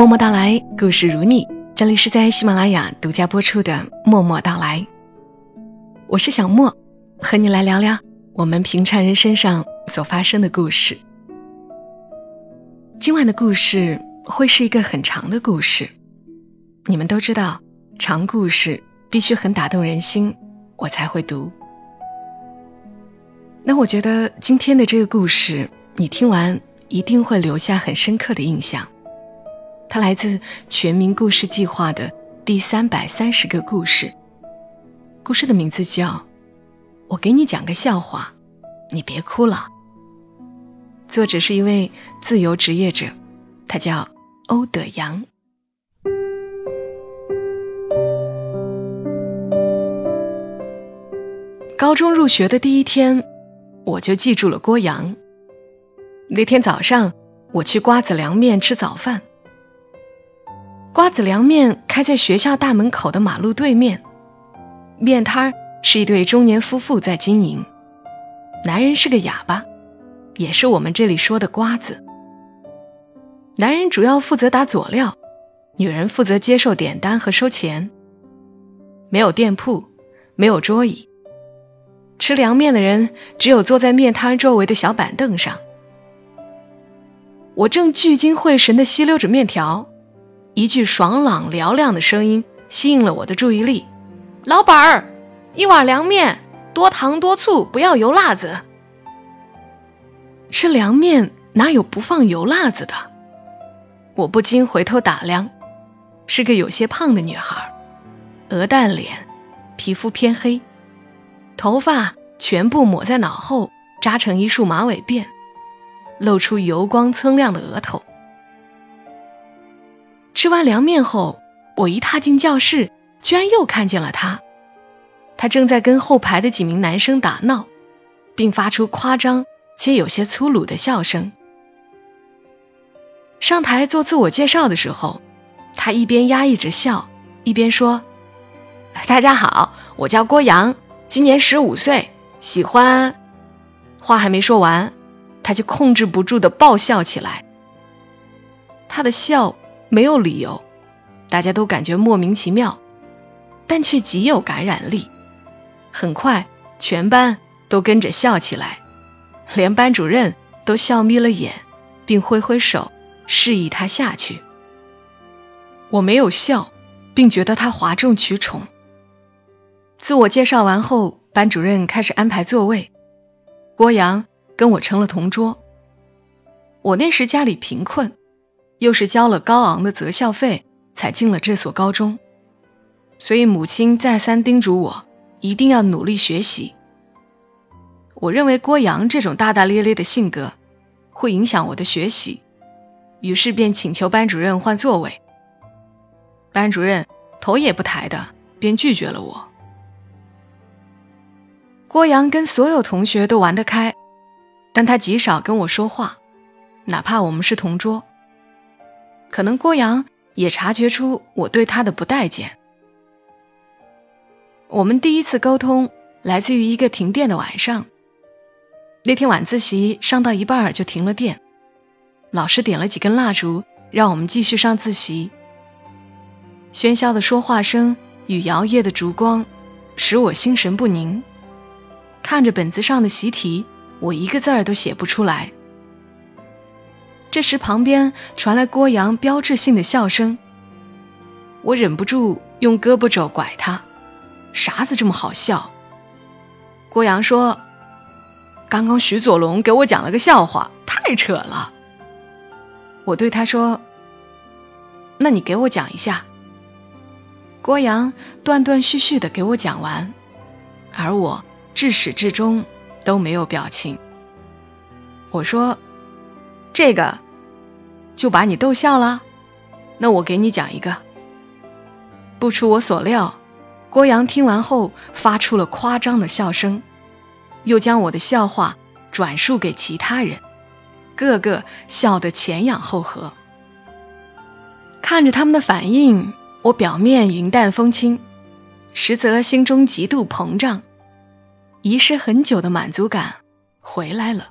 默默到来，故事如你。这里是在喜马拉雅独家播出的《默默到来》，我是小莫，和你来聊聊我们平常人身上所发生的故事。今晚的故事会是一个很长的故事，你们都知道，长故事必须很打动人心，我才会读。那我觉得今天的这个故事，你听完一定会留下很深刻的印象。它来自全民故事计划的第三百三十个故事，故事的名字叫《我给你讲个笑话，你别哭了》。作者是一位自由职业者，他叫欧德阳。高中入学的第一天，我就记住了郭阳。那天早上，我去瓜子凉面吃早饭。瓜子凉面开在学校大门口的马路对面，面摊儿是一对中年夫妇在经营。男人是个哑巴，也是我们这里说的瓜子。男人主要负责打佐料，女人负责接受点单和收钱。没有店铺，没有桌椅，吃凉面的人只有坐在面摊周围的小板凳上。我正聚精会神地吸溜着面条。一句爽朗嘹亮的声音吸引了我的注意力。老板儿，一碗凉面，多糖多醋，不要油辣子。吃凉面哪有不放油辣子的？我不禁回头打量，是个有些胖的女孩，鹅蛋脸，皮肤偏黑，头发全部抹在脑后，扎成一束马尾辫，露出油光锃亮的额头。吃完凉面后，我一踏进教室，居然又看见了他。他正在跟后排的几名男生打闹，并发出夸张且有些粗鲁的笑声。上台做自我介绍的时候，他一边压抑着笑，一边说：“大家好，我叫郭阳，今年十五岁，喜欢……”话还没说完，他就控制不住的爆笑起来。他的笑。没有理由，大家都感觉莫名其妙，但却极有感染力。很快，全班都跟着笑起来，连班主任都笑眯了眼，并挥挥手示意他下去。我没有笑，并觉得他哗众取宠。自我介绍完后，班主任开始安排座位，郭阳跟我成了同桌。我那时家里贫困。又是交了高昂的择校费才进了这所高中，所以母亲再三叮嘱我一定要努力学习。我认为郭阳这种大大咧咧的性格会影响我的学习，于是便请求班主任换座位。班主任头也不抬的便拒绝了我。郭阳跟所有同学都玩得开，但他极少跟我说话，哪怕我们是同桌。可能郭阳也察觉出我对他的不待见。我们第一次沟通来自于一个停电的晚上。那天晚自习上到一半就停了电，老师点了几根蜡烛，让我们继续上自习。喧嚣的说话声与摇曳的烛光使我心神不宁，看着本子上的习题，我一个字儿都写不出来。这时，旁边传来郭阳标志性的笑声。我忍不住用胳膊肘拐他：“啥子这么好笑？”郭阳说：“刚刚徐左龙给我讲了个笑话，太扯了。”我对他说：“那你给我讲一下。”郭阳断断续续的给我讲完，而我至始至终都没有表情。我说。这个就把你逗笑了，那我给你讲一个。不出我所料，郭阳听完后发出了夸张的笑声，又将我的笑话转述给其他人，个个笑得前仰后合。看着他们的反应，我表面云淡风轻，实则心中极度膨胀，遗失很久的满足感回来了。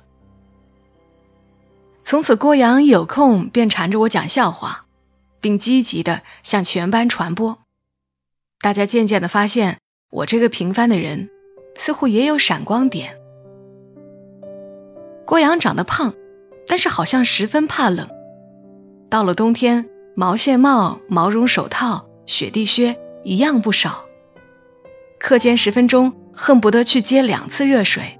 从此，郭阳有空便缠着我讲笑话，并积极的向全班传播。大家渐渐的发现，我这个平凡的人似乎也有闪光点。郭阳长得胖，但是好像十分怕冷。到了冬天，毛线帽、毛绒手套、雪地靴一样不少。课间十分钟，恨不得去接两次热水。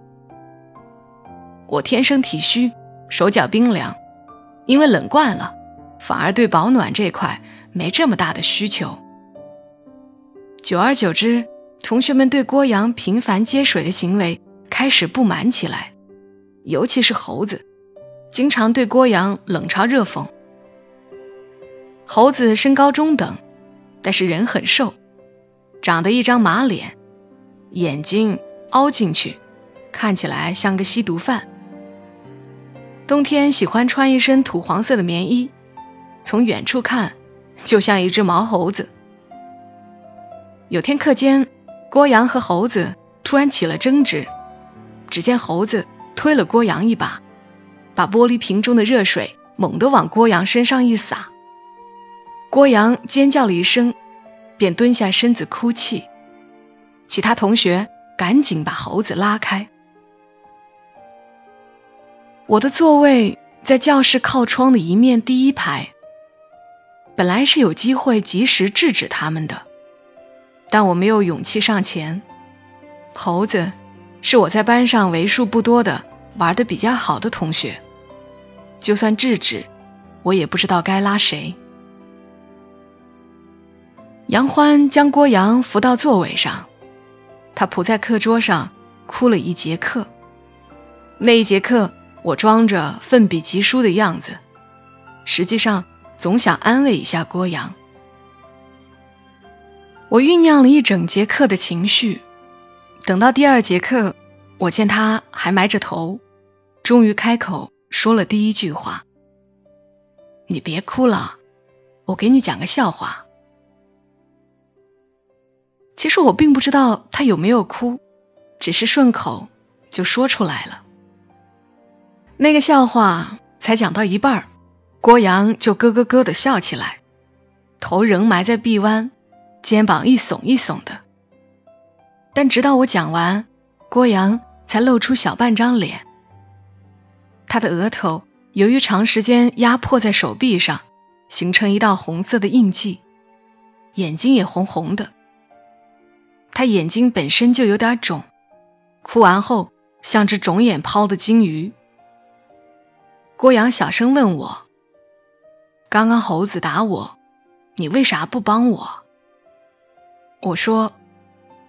我天生体虚，手脚冰凉，因为冷惯了，反而对保暖这块没这么大的需求。久而久之，同学们对郭阳频繁接水的行为开始不满起来，尤其是猴子，经常对郭阳冷嘲热讽。猴子身高中等，但是人很瘦。长得一张马脸，眼睛凹进去，看起来像个吸毒犯。冬天喜欢穿一身土黄色的棉衣，从远处看就像一只毛猴子。有天课间，郭阳和猴子突然起了争执，只见猴子推了郭阳一把，把玻璃瓶中的热水猛地往郭阳身上一洒。郭阳尖叫了一声。便蹲下身子哭泣，其他同学赶紧把猴子拉开。我的座位在教室靠窗的一面第一排，本来是有机会及时制止他们的，但我没有勇气上前。猴子是我在班上为数不多的玩的比较好的同学，就算制止，我也不知道该拉谁。杨欢将郭阳扶到座位上，他扑在课桌上哭了一节课。那一节课，我装着奋笔疾书的样子，实际上总想安慰一下郭阳。我酝酿了一整节课的情绪，等到第二节课，我见他还埋着头，终于开口说了第一句话：“你别哭了，我给你讲个笑话。”其实我并不知道他有没有哭，只是顺口就说出来了。那个笑话才讲到一半，郭阳就咯咯咯的笑起来，头仍埋在臂弯，肩膀一耸一耸的。但直到我讲完，郭阳才露出小半张脸。他的额头由于长时间压迫在手臂上，形成一道红色的印记，眼睛也红红的。他眼睛本身就有点肿，哭完后像只肿眼泡的金鱼。郭阳小声问我：“刚刚猴子打我，你为啥不帮我？”我说：“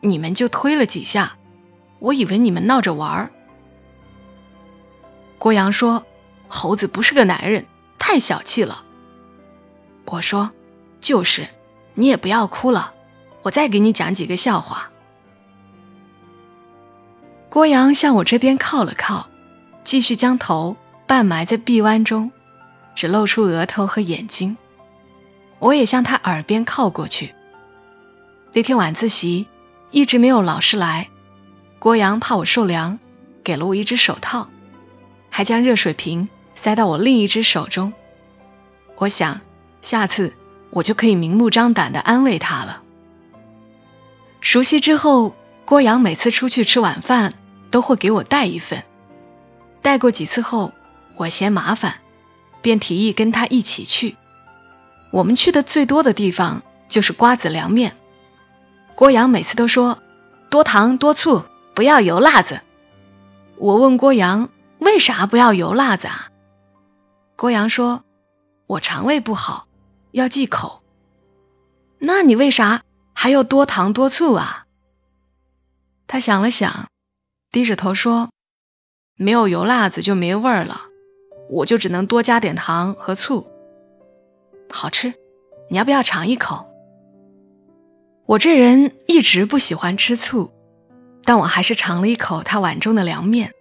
你们就推了几下，我以为你们闹着玩。”郭阳说：“猴子不是个男人，太小气了。”我说：“就是，你也不要哭了。”我再给你讲几个笑话。郭阳向我这边靠了靠，继续将头半埋在臂弯中，只露出额头和眼睛。我也向他耳边靠过去。那天晚自习一直没有老师来，郭阳怕我受凉，给了我一只手套，还将热水瓶塞到我另一只手中。我想下次我就可以明目张胆的安慰他了。熟悉之后，郭阳每次出去吃晚饭都会给我带一份。带过几次后，我嫌麻烦，便提议跟他一起去。我们去的最多的地方就是瓜子凉面。郭阳每次都说多糖多醋，不要油辣子。我问郭阳为啥不要油辣子啊？郭阳说：“我肠胃不好，要忌口。”那你为啥？还要多糖多醋啊！他想了想，低着头说：“没有油辣子就没味儿了，我就只能多加点糖和醋。好吃，你要不要尝一口？”我这人一直不喜欢吃醋，但我还是尝了一口他碗中的凉面，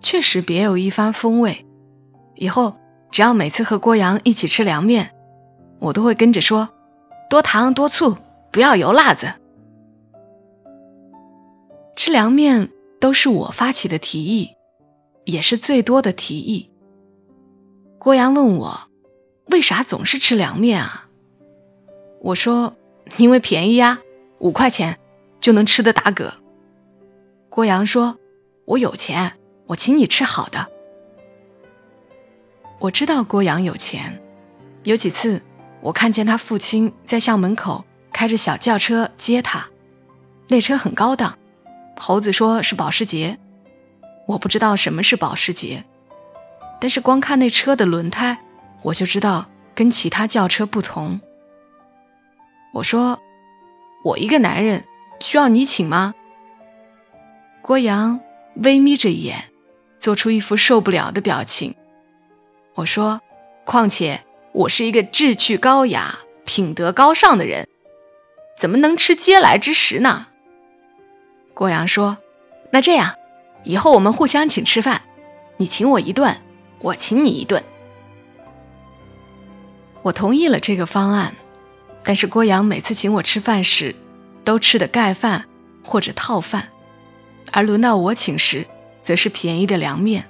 确实别有一番风味。以后只要每次和郭阳一起吃凉面，我都会跟着说：“多糖多醋。”不要油辣子。吃凉面都是我发起的提议，也是最多的提议。郭阳问我为啥总是吃凉面啊？我说：“因为便宜呀，五块钱就能吃的打嗝。”郭阳说：“我有钱，我请你吃好的。”我知道郭阳有钱，有几次我看见他父亲在校门口开着小轿车接他，那车很高档。猴子说是保时捷，我不知道什么是保时捷，但是光看那车的轮胎，我就知道跟其他轿车不同。我说：“我一个男人需要你请吗？”郭阳微眯着眼，做出一副受不了的表情。我说：“况且我是一个志趣高雅、品德高尚的人，怎么能吃嗟来之食呢？”郭阳说：“那这样，以后我们互相请吃饭，你请我一顿，我请你一顿。”我同意了这个方案，但是郭阳每次请我吃饭时，都吃的盖饭或者套饭，而轮到我请时，则是便宜的凉面。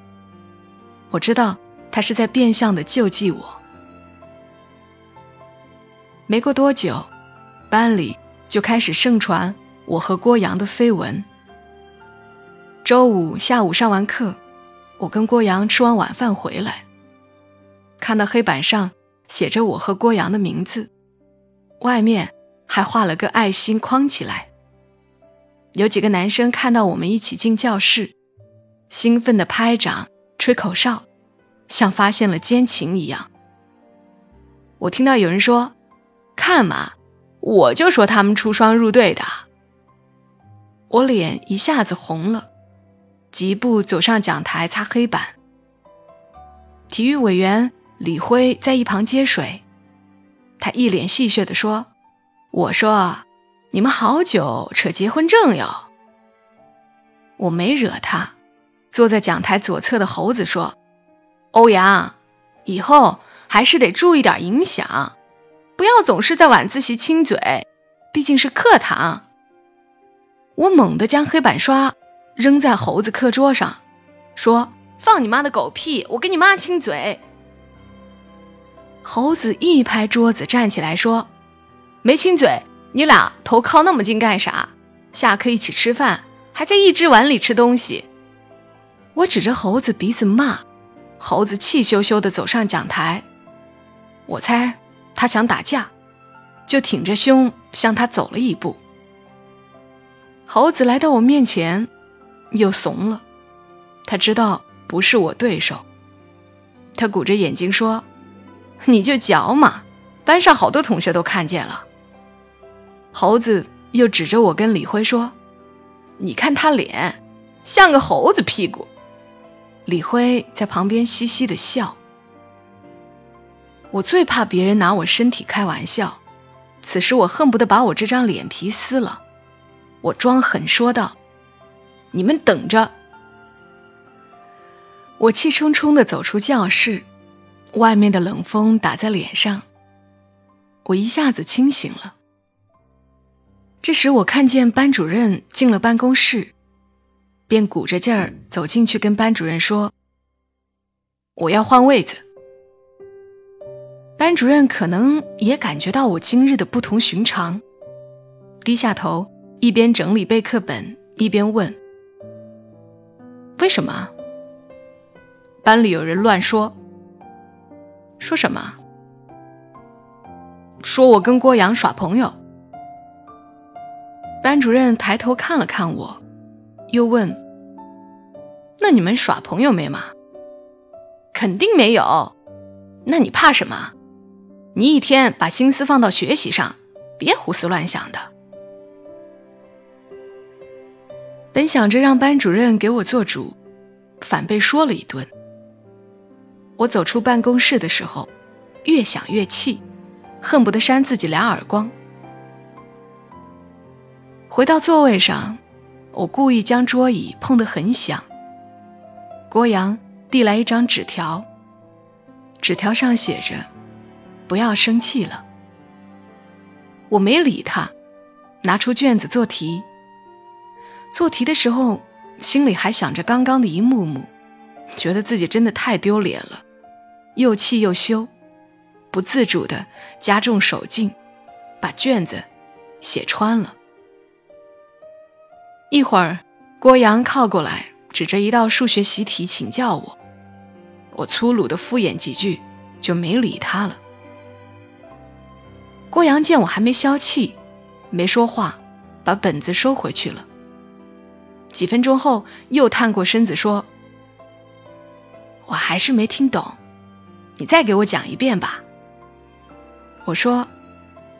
我知道他是在变相的救济我。没过多久，班里就开始盛传。我和郭阳的绯闻。周五下午上完课，我跟郭阳吃完晚饭回来，看到黑板上写着我和郭阳的名字，外面还画了个爱心框起来。有几个男生看到我们一起进教室，兴奋的拍掌、吹口哨，像发现了奸情一样。我听到有人说：“看嘛，我就说他们出双入对的。”我脸一下子红了，疾步走上讲台擦黑板。体育委员李辉在一旁接水，他一脸戏谑的说：“我说，你们好久扯结婚证哟。”我没惹他。坐在讲台左侧的猴子说：“欧阳，以后还是得注意点影响，不要总是在晚自习亲嘴，毕竟是课堂。”我猛地将黑板刷扔在猴子课桌上，说：“放你妈的狗屁！我跟你妈亲嘴。”猴子一拍桌子，站起来说：“没亲嘴，你俩头靠那么近干啥？下课一起吃饭，还在一只碗里吃东西。”我指着猴子鼻子骂，猴子气羞羞的走上讲台。我猜他想打架，就挺着胸向他走了一步。猴子来到我面前，又怂了。他知道不是我对手，他鼓着眼睛说：“你就嚼嘛，班上好多同学都看见了。”猴子又指着我跟李辉说：“你看他脸，像个猴子屁股。”李辉在旁边嘻嘻的笑。我最怕别人拿我身体开玩笑，此时我恨不得把我这张脸皮撕了。我装狠说道：“你们等着！”我气冲冲的走出教室，外面的冷风打在脸上，我一下子清醒了。这时我看见班主任进了办公室，便鼓着劲儿走进去跟班主任说：“我要换位子。”班主任可能也感觉到我今日的不同寻常，低下头。一边整理备课本，一边问：“为什么？”班里有人乱说：“说什么？说我跟郭阳耍朋友。”班主任抬头看了看我，又问：“那你们耍朋友没吗？”“肯定没有。”“那你怕什么？你一天把心思放到学习上，别胡思乱想的。”本想着让班主任给我做主，反被说了一顿。我走出办公室的时候，越想越气，恨不得扇自己俩耳光。回到座位上，我故意将桌椅碰得很响。郭阳递来一张纸条，纸条上写着：“不要生气了。”我没理他，拿出卷子做题。做题的时候，心里还想着刚刚的一幕幕，觉得自己真的太丢脸了，又气又羞，不自主的加重手劲，把卷子写穿了。一会儿，郭阳靠过来，指着一道数学习题请教我。我粗鲁的敷衍几句，就没理他了。郭阳见我还没消气，没说话，把本子收回去了。几分钟后，又探过身子说：“我还是没听懂，你再给我讲一遍吧。”我说：“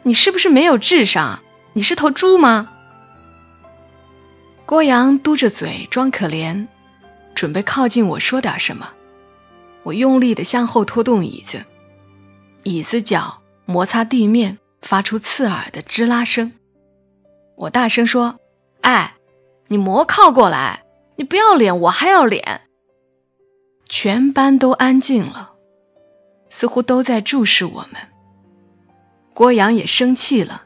你是不是没有智商？你是头猪吗？”郭阳嘟着嘴装可怜，准备靠近我说点什么。我用力的向后拖动椅子，椅子脚摩擦地面，发出刺耳的吱啦声。我大声说：“哎，你莫靠过来！你不要脸，我还要脸！”全班都安静了，似乎都在注视我们。郭阳也生气了，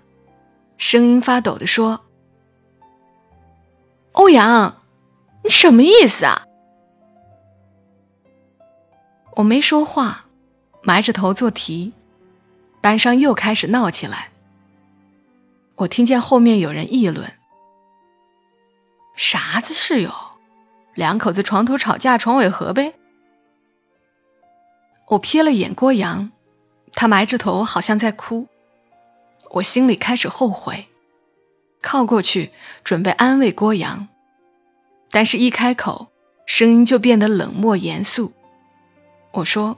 声音发抖的说。欧阳，你什么意思啊？我没说话，埋着头做题。班上又开始闹起来。我听见后面有人议论：“啥子室友？两口子床头吵架床尾和呗。”我瞥了眼郭阳，他埋着头，好像在哭。我心里开始后悔。靠过去准备安慰郭阳，但是一开口，声音就变得冷漠严肃。我说：“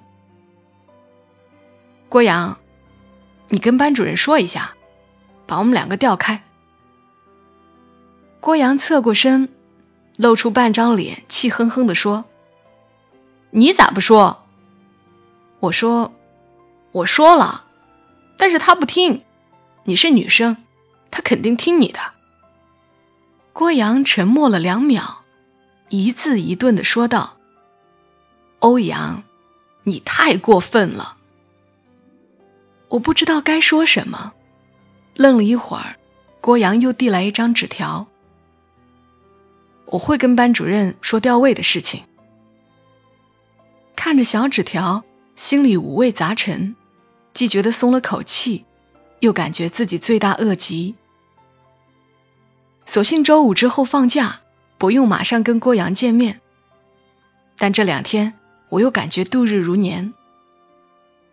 郭阳，你跟班主任说一下，把我们两个调开。”郭阳侧过身，露出半张脸，气哼哼的说：“你咋不说？”我说：“我说了，但是他不听。你是女生。”他肯定听你的。郭阳沉默了两秒，一字一顿的说道：“欧阳，你太过分了。”我不知道该说什么，愣了一会儿，郭阳又递来一张纸条：“我会跟班主任说调位的事情。”看着小纸条，心里五味杂陈，既觉得松了口气，又感觉自己罪大恶极。索性周五之后放假，不用马上跟郭阳见面。但这两天我又感觉度日如年。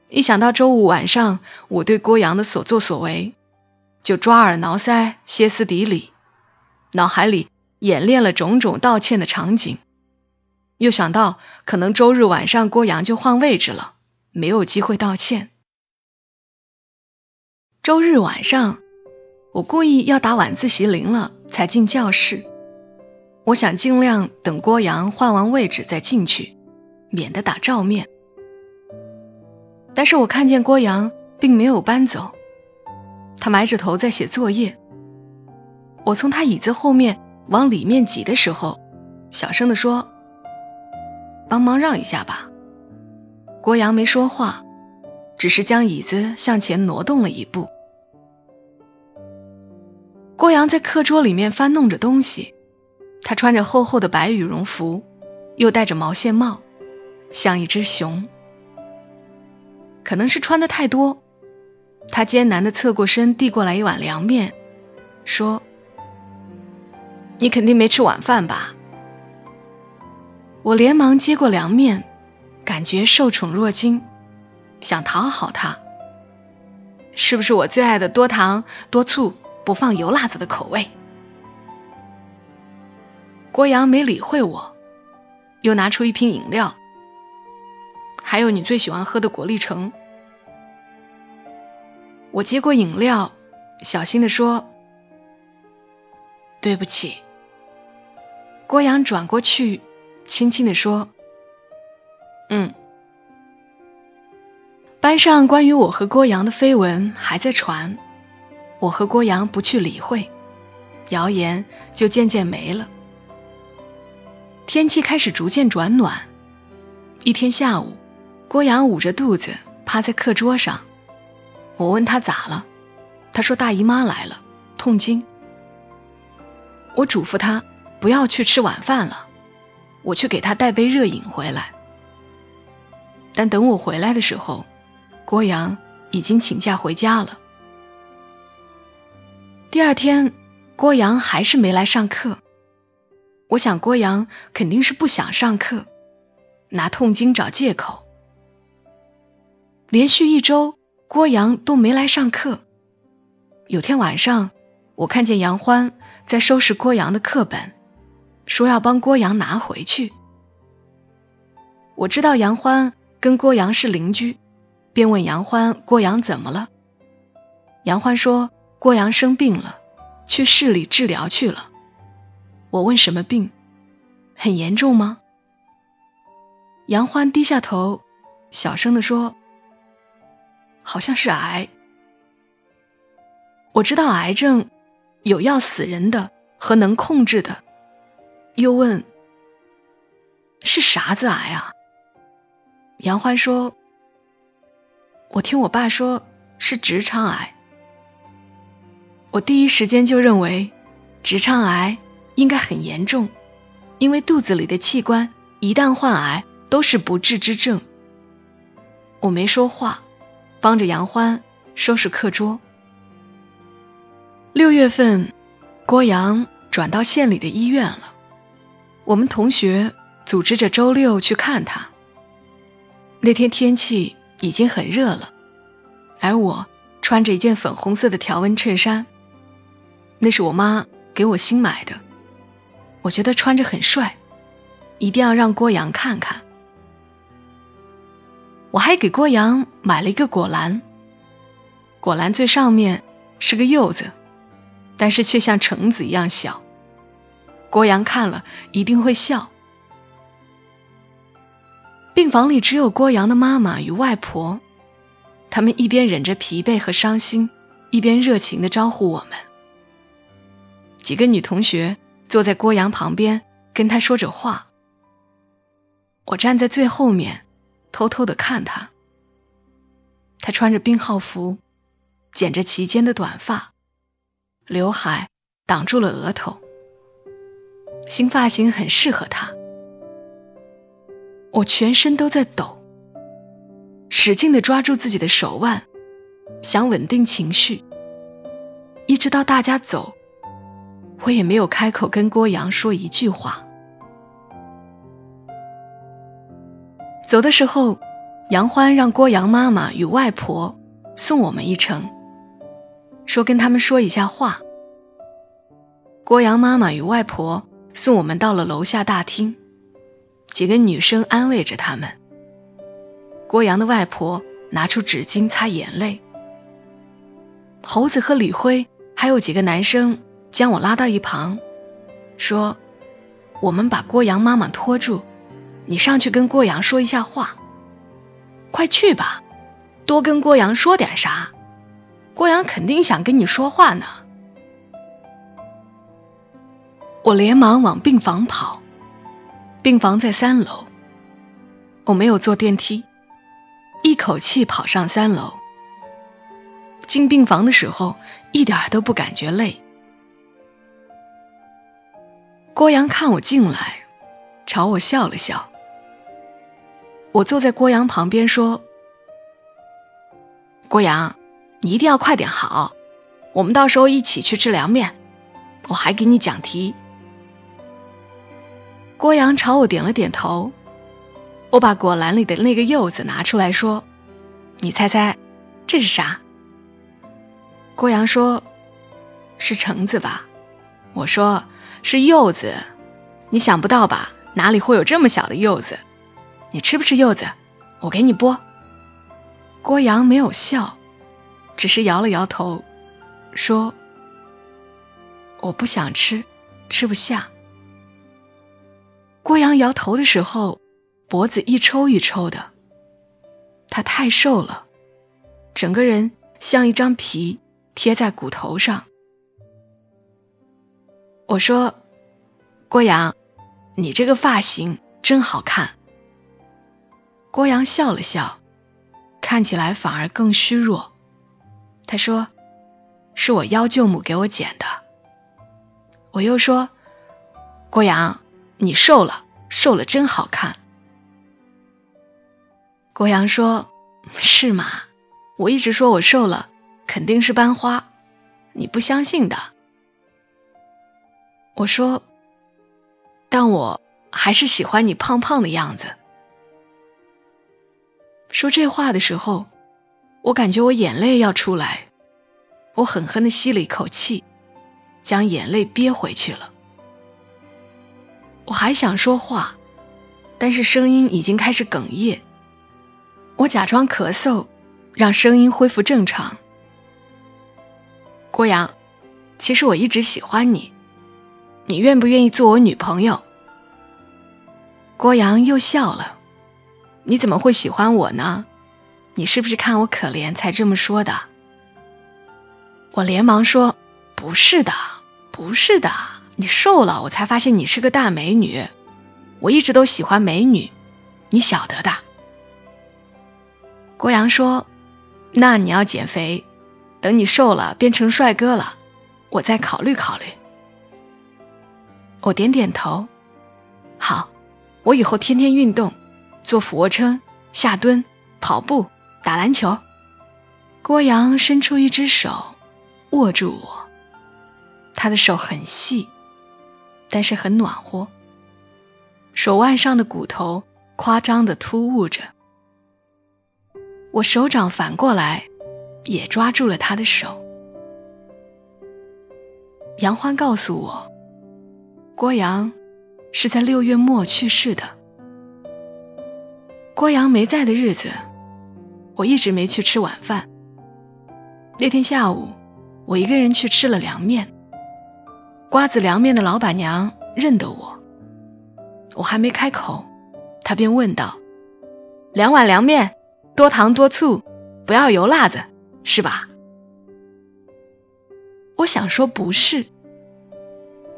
一想到周五晚上我对郭阳的所作所为，就抓耳挠腮、歇斯底里，脑海里演练了种种道歉的场景。又想到可能周日晚上郭阳就换位置了，没有机会道歉。周日晚上。我故意要打晚自习铃了才进教室，我想尽量等郭阳换完位置再进去，免得打照面。但是我看见郭阳并没有搬走，他埋着头在写作业。我从他椅子后面往里面挤的时候，小声的说：“帮忙让一下吧。”郭阳没说话，只是将椅子向前挪动了一步。郭阳在课桌里面翻弄着东西，他穿着厚厚的白羽绒服，又戴着毛线帽，像一只熊。可能是穿的太多，他艰难的侧过身，递过来一碗凉面，说：“你肯定没吃晚饭吧？”我连忙接过凉面，感觉受宠若惊，想讨好他。是不是我最爱的多糖多醋？不放油辣子的口味。郭阳没理会我，又拿出一瓶饮料，还有你最喜欢喝的果粒橙。我接过饮料，小心的说：“对不起。”郭阳转过去，轻轻的说：“嗯。”班上关于我和郭阳的绯闻还在传。我和郭阳不去理会，谣言就渐渐没了。天气开始逐渐转暖。一天下午，郭阳捂着肚子趴在课桌上，我问他咋了，他说大姨妈来了，痛经。我嘱咐他不要去吃晚饭了，我去给他带杯热饮回来。但等我回来的时候，郭阳已经请假回家了。第二天，郭阳还是没来上课。我想郭阳肯定是不想上课，拿痛经找借口。连续一周，郭阳都没来上课。有天晚上，我看见杨欢在收拾郭阳的课本，说要帮郭阳拿回去。我知道杨欢跟郭阳是邻居，便问杨欢郭阳怎么了。杨欢说郭阳生病了，去市里治疗去了。我问什么病，很严重吗？杨欢低下头，小声的说：“好像是癌。”我知道癌症有要死人的和能控制的，又问：“是啥子癌啊？”杨欢说：“我听我爸说是直肠癌。”我第一时间就认为直肠癌应该很严重，因为肚子里的器官一旦患癌都是不治之症。我没说话，帮着杨欢收拾课桌。六月份，郭阳转到县里的医院了，我们同学组织着周六去看他。那天天气已经很热了，而我穿着一件粉红色的条纹衬衫，那是我妈给我新买的，我觉得穿着很帅，一定要让郭阳看看。我还给郭阳买了一个果篮，果篮最上面是个柚子，但是却像橙子一样小，郭阳看了一定会笑。病房里只有郭阳的妈妈与外婆，他们一边忍着疲惫和伤心，一边热情的招呼我们。几个女同学坐在郭阳旁边，跟他说着话。我站在最后面，偷偷的看他。他穿着病号服，剪着齐肩的短发，刘海挡住了额头，新发型很适合他。我全身都在抖，使劲的抓住自己的手腕，想稳定情绪。一直到大家走，我也没有开口跟郭阳说一句话。走的时候，杨欢让郭阳妈妈与外婆送我们一程，说跟他们说一下话。郭阳妈妈与外婆送我们到了楼下大厅。几个女生安慰着他们。郭阳的外婆拿出纸巾擦眼泪。猴子和李辉还有几个男生将我拉到一旁，说：“我们把郭阳妈妈拖住，你上去跟郭阳说一下话。快去吧，多跟郭阳说点啥，郭阳肯定想跟你说话呢。”我连忙往病房跑。病房在三楼，我没有坐电梯，一口气跑上三楼。进病房的时候，一点都不感觉累。郭阳看我进来，朝我笑了笑。我坐在郭阳旁边说：“郭阳，你一定要快点好，我们到时候一起去吃凉面，我还给你讲题。”郭阳朝我点了点头，我把果篮里的那个柚子拿出来说：“你猜猜这是啥？”郭阳说：“是橙子吧？”我说：“是柚子。”你想不到吧？哪里会有这么小的柚子？你吃不吃柚子？我给你剥。郭阳没有笑，只是摇了摇头，说：“我不想吃，吃不下。”郭阳摇头的时候，脖子一抽一抽的。他太瘦了，整个人像一张皮贴在骨头上。我说：“郭阳，你这个发型真好看。”郭阳笑了笑，看起来反而更虚弱。他说：“是我幺舅母给我剪的。”我又说：“郭阳。”你瘦了，瘦了真好看。郭阳说：“是吗？我一直说我瘦了，肯定是班花。你不相信的。我说，但我还是喜欢你胖胖的样子。说这话的时候，我感觉我眼泪要出来，我狠狠的吸了一口气，将眼泪憋回去了。我还想说话，但是声音已经开始哽咽。我假装咳嗽，让声音恢复正常。郭阳，其实我一直喜欢你，你愿不愿意做我女朋友？郭阳又笑了。你怎么会喜欢我呢？你是不是看我可怜才这么说的？我连忙说：“不是的，不是的，你瘦了，我才发现你是个大美女。我一直都喜欢美女，你晓得的。”郭阳说：“那你要减肥，等你瘦了变成帅哥了，我再考虑考虑。”我点点头：“好，我以后天天运动。”做俯卧撑、下蹲、跑步、打篮球。郭阳伸出一只手握住我，他的手很细，但是很暖和。手腕上的骨头夸张的突兀着。我手掌反过来也抓住了他的手。杨欢告诉我，郭阳是在六月末去世的。郭阳没在的日子，我一直没去吃晚饭。那天下午，我一个人去吃了凉面。瓜子凉面的老板娘认得我，我还没开口，她便问道：“两碗凉面，多糖多醋，不要油辣子，是吧？”我想说不是，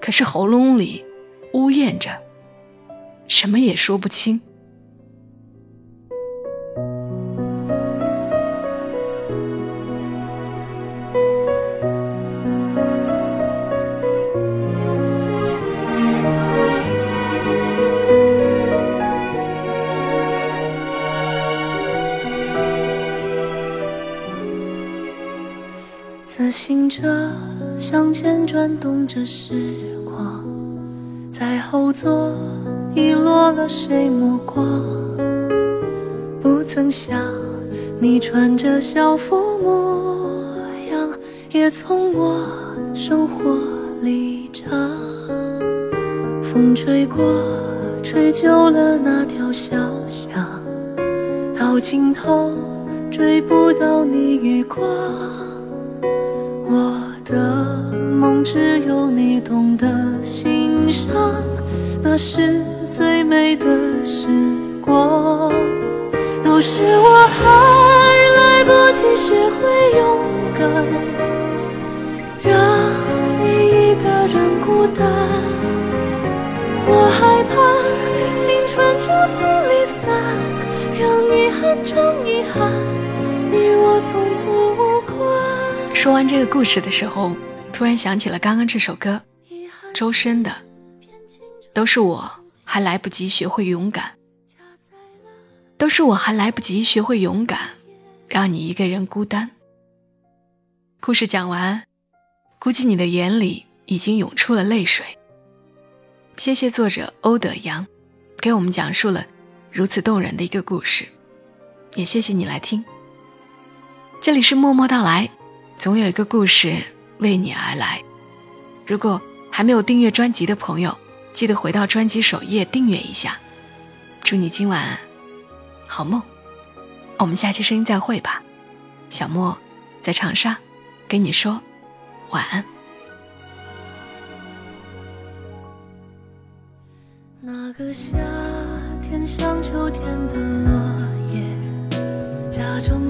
可是喉咙里呜咽着，什么也说不清。自行车，向前转动着时光，在后座遗落了谁目光？不曾想，你穿着校服模样，也从我生活里长。风吹过，吹旧了那条小巷，到尽头追不到你余光。你懂得欣赏，那是最美的时光。都是我还来不及学会勇敢，让你一个人孤单。我害怕青春就此离散，让你很长遗憾，你我从此无关。说完这个故事的时候，突然想起了刚刚这首歌，周深的《都是我还来不及学会勇敢》，都是我还来不及学会勇敢，让你一个人孤单。故事讲完，估计你的眼里已经涌出了泪水。谢谢作者欧德阳，给我们讲述了如此动人的一个故事，也谢谢你来听。这里是默默到来。总有一个故事为你而来。如果还没有订阅专辑的朋友，记得回到专辑首页订阅一下。祝你今晚好梦，我们下期声音再会吧。小莫在长沙跟你说晚安。那个夏天像秋天的落叶，假装